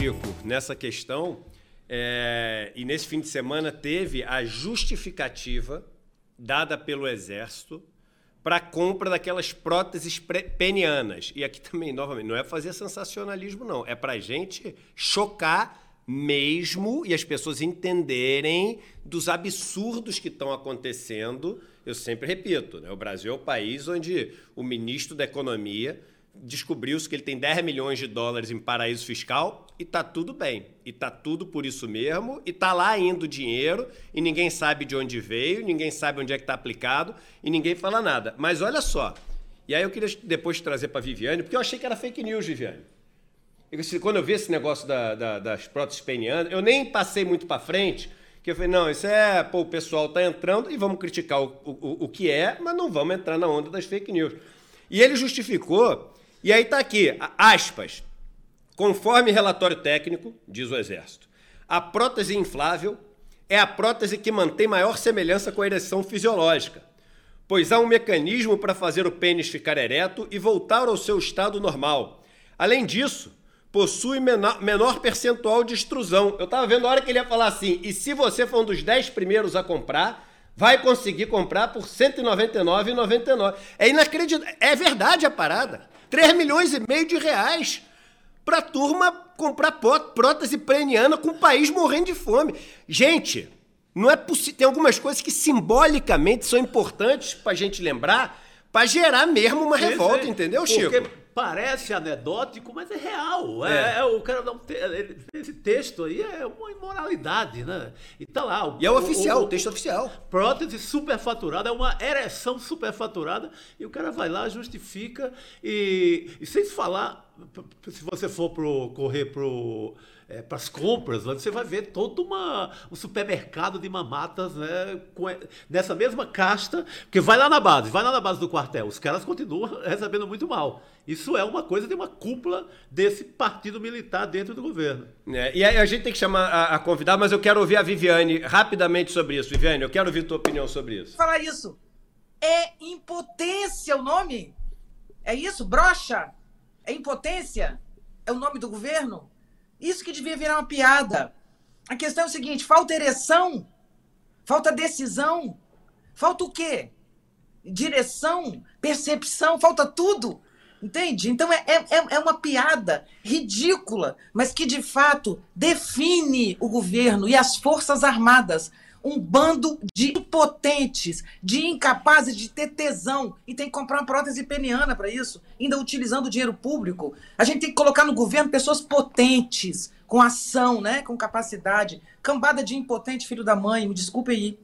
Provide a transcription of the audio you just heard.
Chico, nessa questão, é, e nesse fim de semana teve a justificativa dada pelo Exército para a compra daquelas próteses penianas. E aqui também, novamente, não é fazer sensacionalismo, não. É para a gente chocar mesmo e as pessoas entenderem dos absurdos que estão acontecendo. Eu sempre repito, né? o Brasil é o país onde o ministro da Economia descobriu-se que ele tem 10 milhões de dólares em paraíso fiscal e tá tudo bem. E tá tudo por isso mesmo, e tá lá indo dinheiro, e ninguém sabe de onde veio, ninguém sabe onde é que tá aplicado, e ninguém fala nada. Mas olha só, e aí eu queria depois trazer para Viviane, porque eu achei que era fake news, Viviane. quando eu vi esse negócio da, da, das próteses penianas, eu nem passei muito para frente, que eu falei, não, isso é, pô, o pessoal tá entrando e vamos criticar o, o, o que é, mas não vamos entrar na onda das fake news. E ele justificou e aí está aqui, aspas. Conforme relatório técnico, diz o Exército, a prótese inflável é a prótese que mantém maior semelhança com a ereção fisiológica, pois há um mecanismo para fazer o pênis ficar ereto e voltar ao seu estado normal. Além disso, possui menor, menor percentual de extrusão. Eu estava vendo a hora que ele ia falar assim, e se você for um dos 10 primeiros a comprar, vai conseguir comprar por R$ 199,99. É inacreditável. É verdade a parada. 3 milhões e meio de reais para a turma comprar prótese preniana com o país morrendo de fome. Gente, não é possível. Tem algumas coisas que simbolicamente são importantes para a gente lembrar, para gerar mesmo uma revolta, entendeu, Chico? Parece anedótico, mas é real. É, é. é o cara não esse texto aí é uma imoralidade, né? E tá lá. O, e é o oficial, o, o, texto oficial. Prótese superfaturada, é uma ereção superfaturada, e o cara vai lá, justifica, e, e sem falar, se você for pro, correr pro é, para as compras, você vai ver todo uma, um supermercado de mamatas né, com, nessa mesma casta, porque vai lá na base, vai lá na base do quartel, os caras continuam recebendo muito mal. Isso é uma coisa de uma cúpula desse partido militar dentro do governo. É, e aí a gente tem que chamar a, a convidada, mas eu quero ouvir a Viviane rapidamente sobre isso. Viviane, eu quero ouvir tua opinião sobre isso. Falar isso. É impotência o nome? É isso? Brocha? É impotência? É o nome do governo? Isso que devia virar uma piada. A questão é o seguinte: falta ereção, falta decisão, falta o quê? Direção, percepção, falta tudo. Entende? Então é, é, é uma piada ridícula, mas que de fato define o governo e as Forças Armadas um bando de impotentes, de incapazes de ter tesão e tem que comprar uma prótese peniana para isso, ainda utilizando o dinheiro público. A gente tem que colocar no governo pessoas potentes, com ação, né, com capacidade. Cambada de impotente, filho da mãe, me desculpe aí.